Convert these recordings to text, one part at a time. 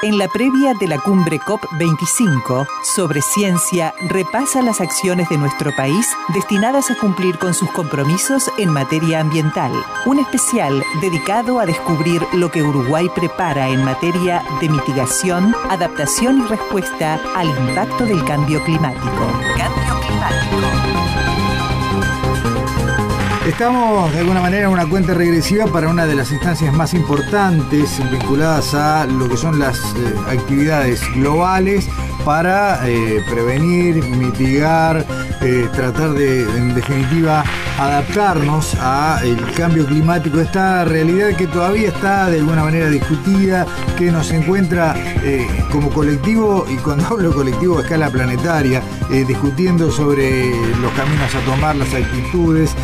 En la previa de la cumbre COP25 sobre ciencia repasa las acciones de nuestro país destinadas a cumplir con sus compromisos en materia ambiental. Un especial dedicado a descubrir lo que Uruguay prepara en materia de mitigación, adaptación y respuesta al impacto del cambio climático. Estamos de alguna manera en una cuenta regresiva para una de las instancias más importantes vinculadas a lo que son las eh, actividades globales para eh, prevenir, mitigar, eh, tratar de, en definitiva, adaptarnos al cambio climático, esta realidad que todavía está de alguna manera discutida, que nos encuentra como colectivo, y cuando hablo colectivo a escala planetaria, discutiendo sobre los caminos a tomar, las actitudes,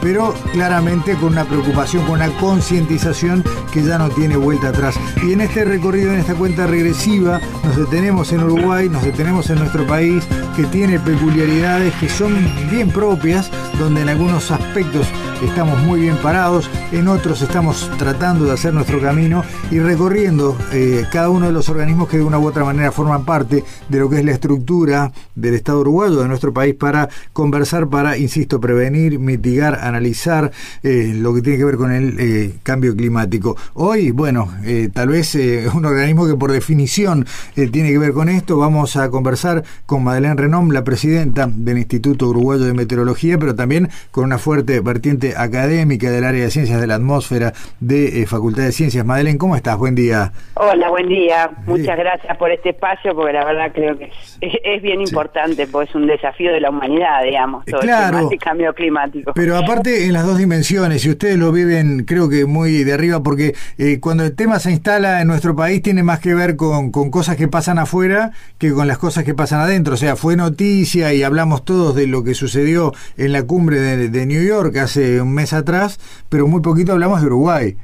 pero claramente con una preocupación, con una concientización que ya no tiene vuelta atrás. Y en este recorrido, en esta cuenta regresiva, nos detenemos en Uruguay, nos detenemos en nuestro país, que tiene peculiaridades que son bien propias, donde en algunos aspectos estamos muy bien parados, en otros estamos tratando de hacer nuestro camino y recorriendo eh, cada uno de los organismos que de una u otra manera forman parte de lo que es la estructura del Estado uruguayo, de nuestro país, para conversar, para, insisto, prevenir, mitigar, analizar eh, lo que tiene que ver con el eh, cambio climático. Hoy, bueno, tal vez un organismo que por definición tiene que ver con esto, vamos a conversar con Madeleine Renom, la presidenta del Instituto Uruguayo de Meteorología, pero también con una fuerte vertiente académica del área de ciencias de la atmósfera de eh, Facultad de Ciencias. Madeleine, ¿cómo estás? Buen día. Hola, buen día. Muchas gracias por este espacio, porque la verdad creo que es, bien importante, porque es un desafío de la humanidad, digamos, todo claro, este cambio climático. Pero aparte en las dos dimensiones, y ustedes lo viven creo que muy de arriba, porque eh, cuando el tema se instala en nuestro país tiene más que ver con, con cosas que pasan afuera que con las cosas que pasan adentro. O sea, fue noticia y hablamos todos de lo que sucedió en la cumbre de, de New York hace un mes atrás, pero muy poquito hablamos de Uruguay.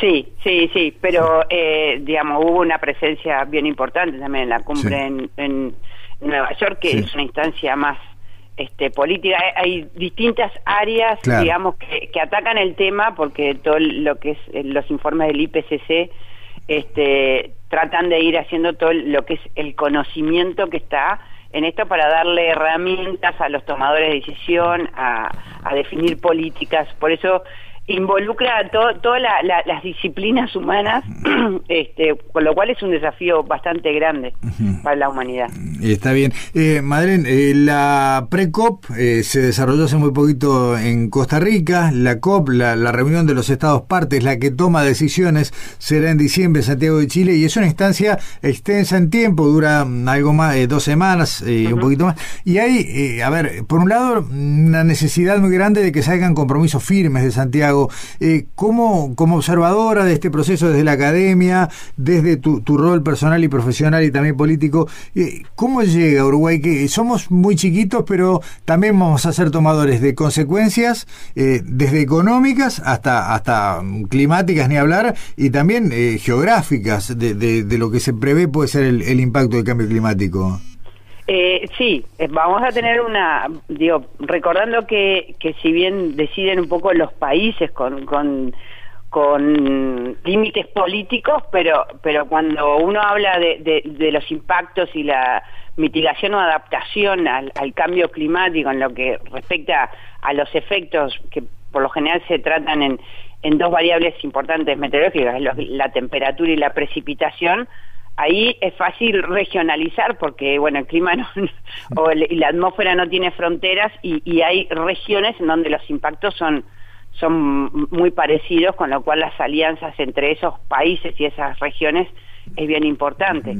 Sí, sí, sí, pero eh, digamos hubo una presencia bien importante también en la cumbre en, Nueva York, que es una instancia más este, política. Hay, distintas áreas, digamos, que, que, atacan el tema porque todo lo que es eh, los informes del IPCC este, tratan de ir haciendo todo lo que es el conocimiento que está en esto para darle herramientas a los tomadores de decisión, a, a definir políticas. Por eso involucra todas las disciplinas humanas, este, con lo cual es un desafío bastante grande para la humanidad. Está bien. Eh, Madeleine, eh, la pre-COP eh, se desarrolló hace muy poquito en Costa Rica. La COP, la, reunión de los estados partes, la que toma decisiones, será en diciembre en Santiago de Chile y es una instancia extensa en tiempo, dura algo más de dos semanas, y un poquito más. Y hay, a ver, por un lado, una necesidad muy grande de que se hagan compromisos firmes de Santiago eh, ¿cómo, como observadora de este proceso desde la academia, desde tu, rol personal y profesional y también político, eh, ¿cómo llega Uruguay? Que somos muy chiquitos, pero también vamos a ser tomadores de consecuencias, eh, desde económicas hasta, hasta climáticas, ni hablar, y también eh, geográficas, de, de, lo que se prevé puede ser el impacto del cambio climático. Eh, sí, eh, vamos a tener una, digo, recordando que, que si bien deciden un poco los países con, con, con límites políticos, pero, pero cuando uno habla de, de, los impactos y la mitigación o adaptación al, cambio climático en lo que respecta a los efectos que por lo general se tratan en, en dos variables importantes meteorológicas, la temperatura y la precipitación, ahí es fácil regionalizar porque, bueno, el clima no, o la atmósfera no tiene fronteras y, hay regiones en donde los impactos son, son muy parecidos, con lo cual las alianzas entre esos países y esas regiones es bien importante.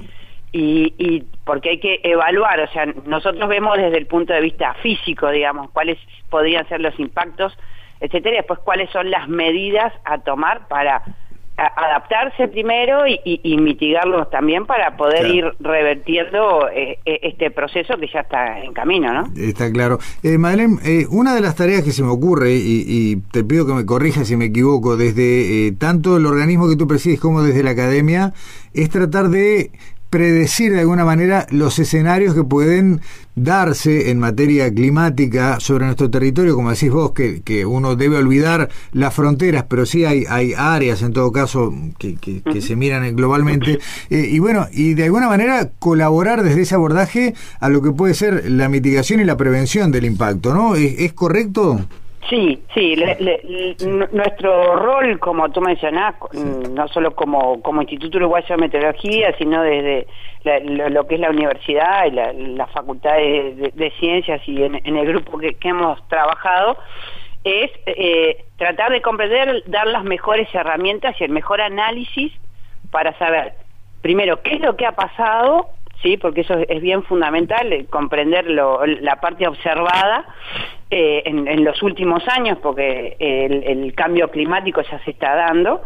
Y, y porque hay que evaluar, o sea, nosotros vemos desde el punto de vista físico, digamos, cuáles podrían ser los impactos, etcétera, y después cuáles son las medidas a tomar para adaptarse primero y, mitigarlos también para poder ir revertiendo eh, eh, este proceso que ya está en camino, ¿no? Está claro. Eh, Madeleine, eh, una de las tareas que se me ocurre, y, y te pido que me corrijas si me equivoco, desde tanto el organismo que tú presides como desde la academia, es tratar de predecir de alguna manera los escenarios que pueden darse en materia climática sobre nuestro territorio, como decís vos, que, que uno debe olvidar las fronteras, pero sí hay, hay áreas en todo caso que, que, se miran globalmente, eh, y bueno, y de alguna manera colaborar desde ese abordaje a lo que puede ser la mitigación y la prevención del impacto, ¿no? ¿Es, correcto? Sí, sí, nuestro rol, como tú mencionás, no solo como, como Instituto Uruguayo de Meteorología, sino desde lo, que es la universidad y la, facultad de, ciencias y en, el grupo que, hemos trabajado, es eh, tratar de comprender, dar las mejores herramientas y el mejor análisis para saber, primero, qué es lo que ha pasado sí, porque eso es bien fundamental, eh, comprender la parte observada eh, en, los últimos años, porque el, cambio climático ya se está dando.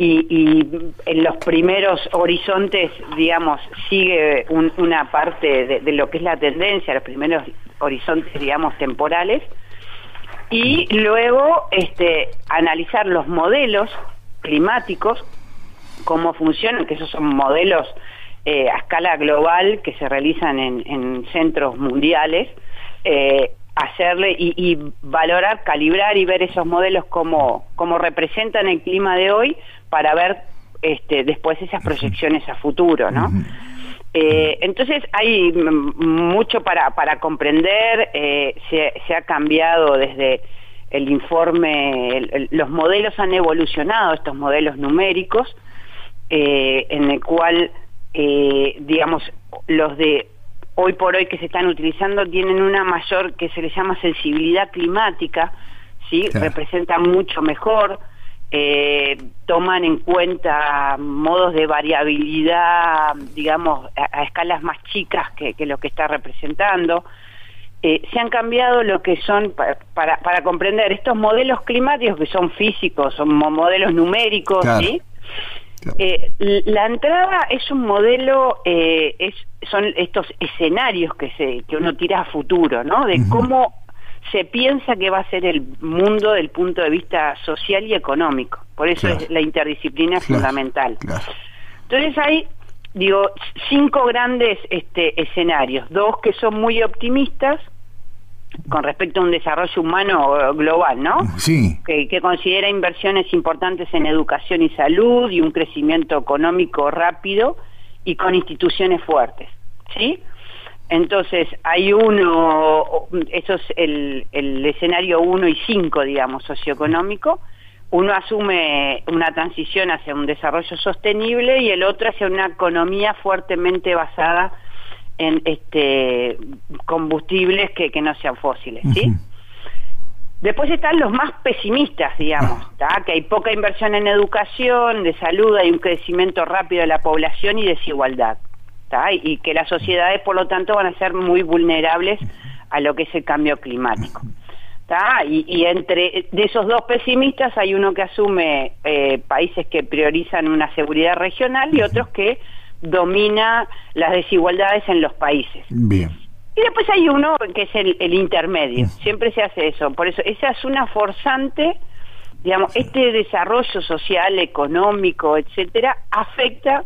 Y, en los primeros horizontes, digamos, sigue una parte de, lo que es la tendencia, los primeros horizontes, digamos, temporales, y luego este, analizar los modelos climáticos, cómo funcionan, que esos son modelos eh, a escala global que se realizan en, centros mundiales, eh, hacerle y, valorar, calibrar y ver esos modelos como, como representan el clima de hoy para ver este, después esas proyecciones a futuro, ¿no? Eh, entonces hay mucho para, para comprender, se, se, ha cambiado desde el informe, los modelos han evolucionado, estos modelos numéricos, en el cual eh, digamos, los de hoy por hoy que se están utilizando tienen una mayor que se le llama sensibilidad climática, ¿sí? Representan mucho mejor, eh, toman en cuenta modos de variabilidad, digamos, a, escalas más chicas que, lo que está representando. Eh, se han cambiado lo que son, para, para, comprender estos modelos climáticos que son físicos, son modelos numéricos, ¿sí? Eh, la entrada es un modelo, eh, es, son estos escenarios que, se, que uno tira a futuro, ¿no? De cómo se piensa que va a ser el mundo del punto de vista social y económico. Por eso es la interdisciplina fundamental. Entonces hay, digo, cinco grandes este, escenarios, dos que son muy optimistas, con respecto a un desarrollo humano global, ¿no? Sí. Que, considera inversiones importantes en educación y salud y un crecimiento económico rápido y con instituciones fuertes, ¿sí? Entonces, hay uno, eso es el, el escenario 1 y 5, digamos, socioeconómico. Uno asume una transición hacia un desarrollo sostenible y el otro hacia una economía fuertemente basada en este combustibles que, que no sean fósiles, ¿sí? Después están los más pesimistas, digamos, ah. que hay poca inversión en educación, de salud, hay un crecimiento rápido de la población y desigualdad, y, y que las sociedades, por lo tanto, van a ser muy vulnerables a lo que es el cambio climático. Y, y, entre de esos dos pesimistas hay uno que asume eh, países que priorizan una seguridad regional y otros que domina las desigualdades en los países. Bien. Y después hay uno que es el, intermedio. Mm. Siempre se hace eso. Por eso, esa es una forzante, digamos, este desarrollo social, económico, etcétera, afecta,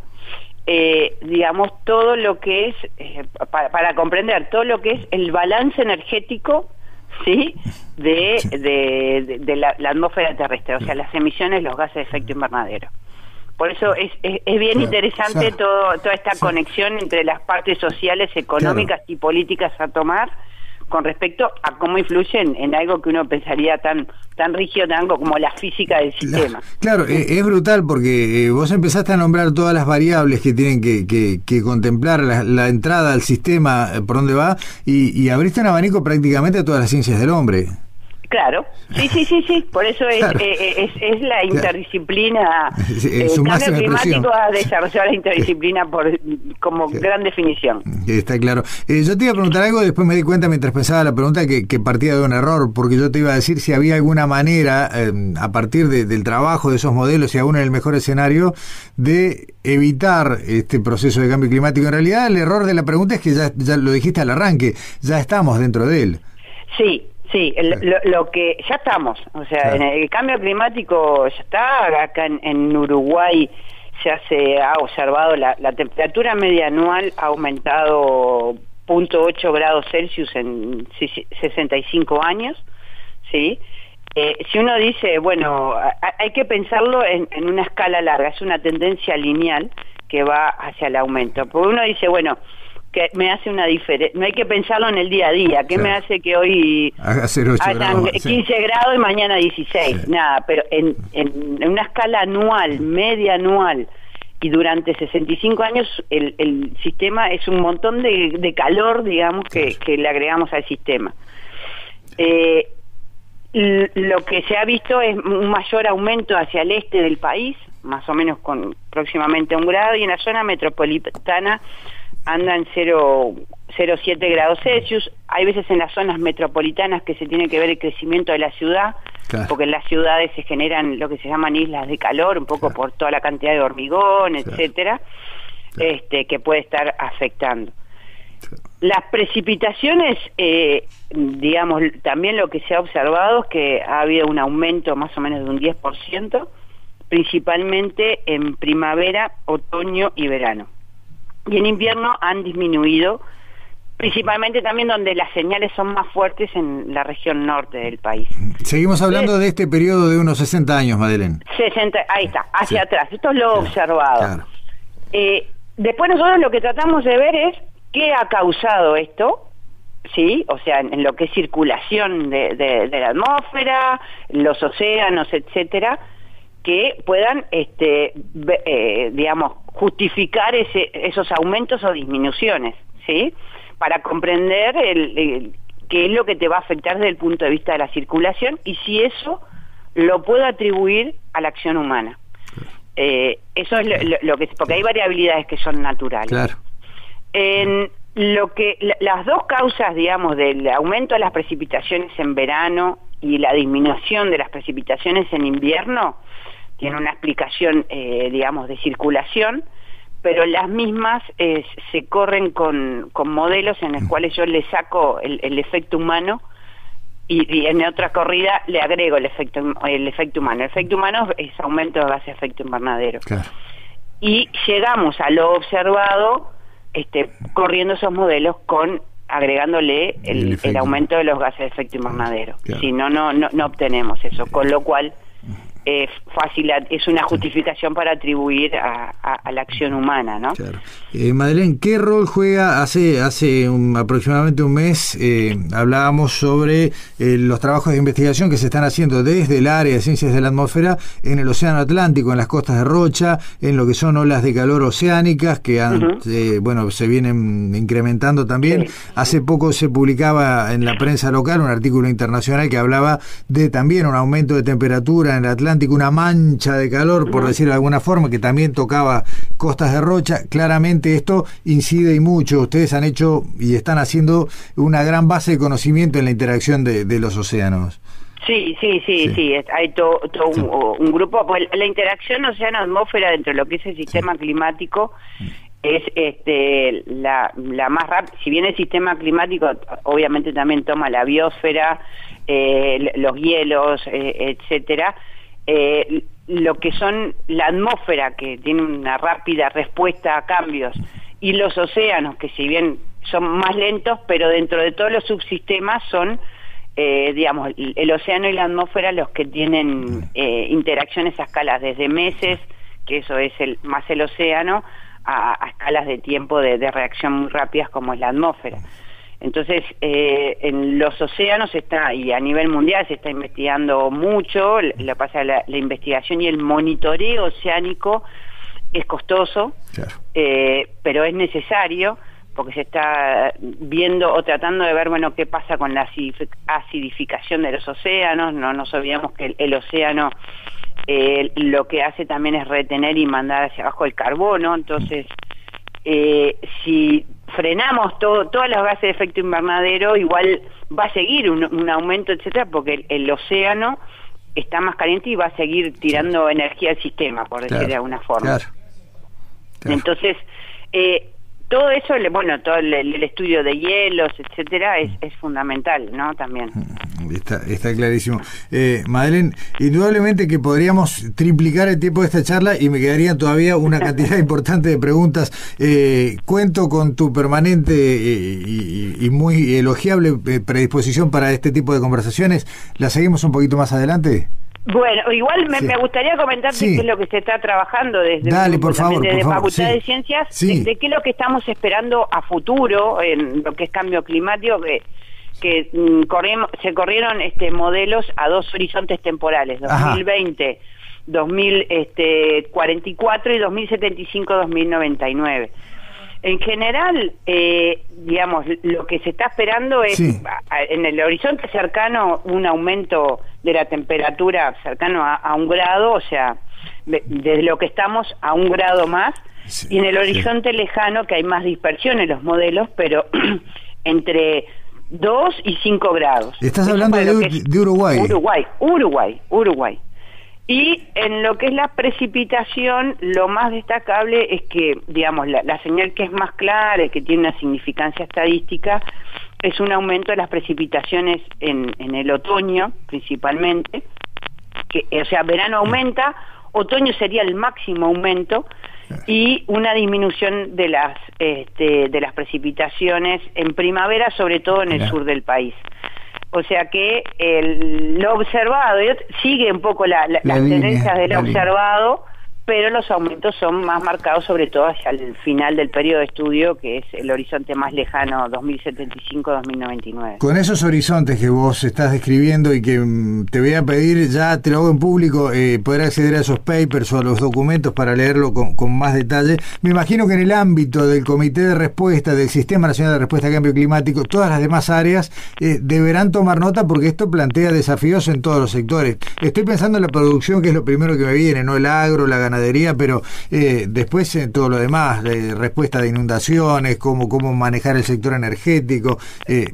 eh, digamos, todo lo que es, eh, para, comprender, todo lo que es el balance energético, ¿sí? De, de, la, la, atmósfera terrestre, o sea, las emisiones, los gases de efecto invernadero. Por eso es, es, bien interesante todo, toda esta conexión entre las partes sociales, económicas y políticas a tomar con respecto a cómo influyen en algo que uno pensaría tan tan rígido tango como la física del sistema. Claro, e, es, brutal porque eh, vos empezaste a nombrar todas las variables que tienen que, que, contemplar la, entrada al sistema, eh, por dónde va, y, y abriste un abanico prácticamente a todas las ciencias del hombre. Claro, sí, sí, sí, sí, por eso es, eh, eh, es, es, la interdisciplina. Es el su cambio climático ha desarrollado la interdisciplina por, como gran definición. Está claro. Eh, yo te iba a preguntar algo, después me di cuenta mientras pensaba la pregunta que, que partía de un error, porque yo te iba a decir si había alguna manera, eh, a partir de- del trabajo de esos modelos y aún en el mejor escenario, de evitar este proceso de cambio climático. En realidad, el error de la pregunta es que ya, ya lo dijiste al arranque, ya estamos dentro de él. Sí, sí, el- lo, lo que ya estamos, o sea, Claro. en el cambio climático ya está, acá en, en Uruguay ya se ha observado la, la temperatura media anual ha aumentado 0.8 grados Celsius en si- 65 años, ¿sí? Eh, si uno dice, bueno, hay que pensarlo en, en una escala larga, es una tendencia lineal que va hacia el aumento. Porque uno dice, bueno, que me hace una diferencia, no hay que pensarlo en el día a día, ¿qué Claro. me hace que hoy Haga 0,8 hayan grados. sí. 15 grados y mañana 16? Sí. Nada, pero en, en, una escala anual, media anual, y durante 65 años el, el sistema es un montón de, de calor, digamos, que, que le agregamos al sistema. Eh, lo que se ha visto es un mayor aumento hacia el este del país, más o menos con próximamente un grado, y en la zona metropolitana andan 0,7 grados Celsius. Hay veces en las zonas metropolitanas que se tiene que ver el crecimiento de la ciudad, Claro. porque en las ciudades se generan lo que se llaman islas de calor, un poco Claro. por toda la cantidad de hormigón, Claro. etcétera, este, que puede estar afectando. Las precipitaciones, eh, digamos, también lo que se ha observado es que ha habido un aumento más o menos de un 10%, principalmente en primavera, otoño y verano. Y en invierno han disminuido, principalmente también donde las señales son más fuertes en la región norte del país. Seguimos hablando de este periodo de unos 60 años, Madeleine. 60, ahí está, hacia Sí. atrás. Esto es lo Claro, observado. claro. Eh, después nosotros lo que tratamos de ver es qué ha causado esto, ¿sí? O sea, en, en lo que es circulación de, de- de la atmósfera, los océanos, etcétera, que puedan, este, eh, digamos, justificar ese, esos aumentos o disminuciones, ¿sí? Para comprender el- el- qué es lo que te va a afectar desde el punto de vista de la circulación y si eso lo puedo atribuir a la acción humana. Eh, eso es lo, lo- lo que porque hay variabilidades que son naturales. Claro. En lo que la- las dos causas, digamos, del aumento de las precipitaciones en verano y la disminución de las precipitaciones en invierno tiene una explicación, eh, digamos, de circulación, pero las mismas eh, se corren con, con modelos en los cuales yo le saco el, el efecto humano y, y en otra corrida le agrego el efecto el efecto humano. El efecto humano es aumento de gases de efecto invernadero Claro. y llegamos a lo observado este, corriendo esos modelos con agregándole El el, efecto. el aumento de los gases de efecto invernadero. Claro. Si no, no, no, no obtenemos eso, con lo cual es fácil, es una justificación para atribuir a, a- a la acción humana, ¿no? Claro. Eh, Madeleine, ¿qué rol juega? Hace, hace un- aproximadamente un mes eh, hablábamos sobre eh, los trabajos de investigación que se están haciendo desde el área de ciencias de la atmósfera en el Océano Atlántico, en las costas de Rocha, en lo que son olas de calor oceánicas que han, eh, bueno, se vienen incrementando también. Sí. Hace poco se publicaba en la prensa local un artículo internacional que hablaba de también un aumento de temperatura en el Atlántico, una mancha de calor, por decirlo de alguna forma, que también tocaba costas de Rocha. Claramente esto incide y mucho. Ustedes han hecho y están haciendo una gran base de conocimiento en la interacción de, de los océanos. Sí, sí, sí, Sí. hay todo un, un grupo, pues la interacción océano-atmósfera dentro de lo que es el sistema climático es este la, la más rápida, si bien el sistema climático obviamente también toma la biosfera, eh, los hielos, eh, etcétera, eh, lo que son la atmósfera que tiene una rápida respuesta a cambios y los océanos que si bien son más lentos, pero dentro de todos los subsistemas son eh, digamos, el, océano y la atmósfera los que tienen eh, interacciones a escalas desde meses, que eso es el, más el océano, a, escalas de tiempo de reacción muy rápidas como es la atmósfera. Entonces, eh, en los océanos está, y a nivel mundial se está investigando mucho, que pasa la, la investigación y el monitoreo oceánico es costoso, Claro. eh, pero es necesario porque se está viendo o tratando de ver, bueno, qué pasa con la acidificación de los océanos, no nos olvidamos que el, océano eh, lo que hace también es retener y mandar hacia abajo el carbono, entonces eh, si frenamos todo, todos los gases de efecto invernadero, igual va a seguir un, aumento, etcétera, porque el, océano está más caliente y va a seguir tirando energía al sistema, por decir de alguna forma. Entonces, eh, todo eso, bueno, todo el, estudio de hielos, etcétera, es, es fundamental, ¿no? También. Mm, está, está clarísimo. Eh, Madeleine, indudablemente que podríamos triplicar el tiempo de esta charla y me quedarían todavía una cantidad importante de preguntas. Eh, cuento con tu permanente eh, y, muy elogiable eh, predisposición para este tipo de conversaciones. ¿La seguimos un poquito más adelante? Bueno, igual me, gustaría comentarte qué es lo que se está trabajando desde, por favor, desde Facultad de Ciencias, de, qué es lo que estamos esperando a futuro en lo que es cambio climático, que, que mm, se corrieron este modelos a dos horizontes temporales, 2020, 2044 y 2075-2099. En general, eh, digamos, lo que se está esperando es en el horizonte cercano un aumento de la temperatura cercano a, un grado, o sea, desde lo que estamos a un grado más, y en el horizonte lejano que hay más dispersión en los modelos, pero entre 2 y 5 grados. Estás hablando de, de Uruguay. Uruguay, Uruguay, Uruguay. Y en lo que es la precipitación, lo más destacable es que, digamos, la, señal que es más clara y que tiene una significancia estadística es un aumento de las precipitaciones en, en el otoño, principalmente. Que, o sea, verano aumenta, otoño sería el máximo aumento y una disminución de las este, de las precipitaciones en primavera, sobre todo en el sur del país. O sea que el, lo observado sigue un poco la, las tendencias del observado, pero los aumentos son más marcados sobre todo hacia el final del periodo de estudio, que es el horizonte más lejano, 2075-2099. Con esos horizontes que vos estás describiendo y que mm, te voy a pedir, ya te lo hago en público, eh, poder acceder a esos papers o a los documentos para leerlo con, más detalle. Me imagino que en el ámbito del Comité de Respuesta, del Sistema Nacional de Respuesta al Cambio Climático, todas las demás áreas eh, deberán tomar nota porque esto plantea desafíos en todos los sectores. Estoy pensando en la producción, que es lo primero que me viene, no el agro, la ganadería pero eh, después en todo lo demás, de respuesta de inundaciones, cómo, cómo manejar el sector energético. Eh,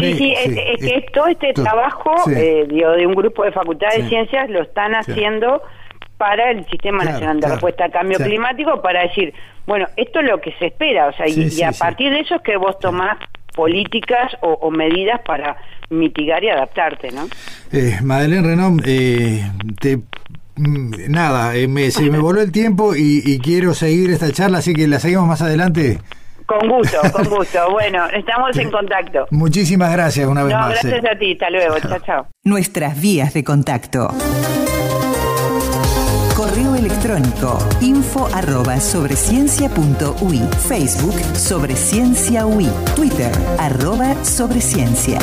sí, sí, es, que todo este trabajo eh, de un grupo de Facultad de Ciencias lo están haciendo para el Sistema Nacional de Respuesta al Cambio Climático, para decir, bueno, esto es lo que se espera, o sea, y, a partir de eso es que vos tomás políticas o, medidas para mitigar y adaptarte, ¿no? Eh, Madeleine Renom, eh, te nada, eh, me, se me voló el tiempo y, quiero seguir esta charla, así que la seguimos más adelante. Con gusto, con gusto. Bueno, estamos en contacto. Muchísimas gracias una vez más. Gracias a ti, hasta luego. Chao, chao. Nuestras vías de contacto. Correo electrónico info arroba sobreciencia.ui Facebook Sobre Ciencia UI Twitter arroba Sobreciencia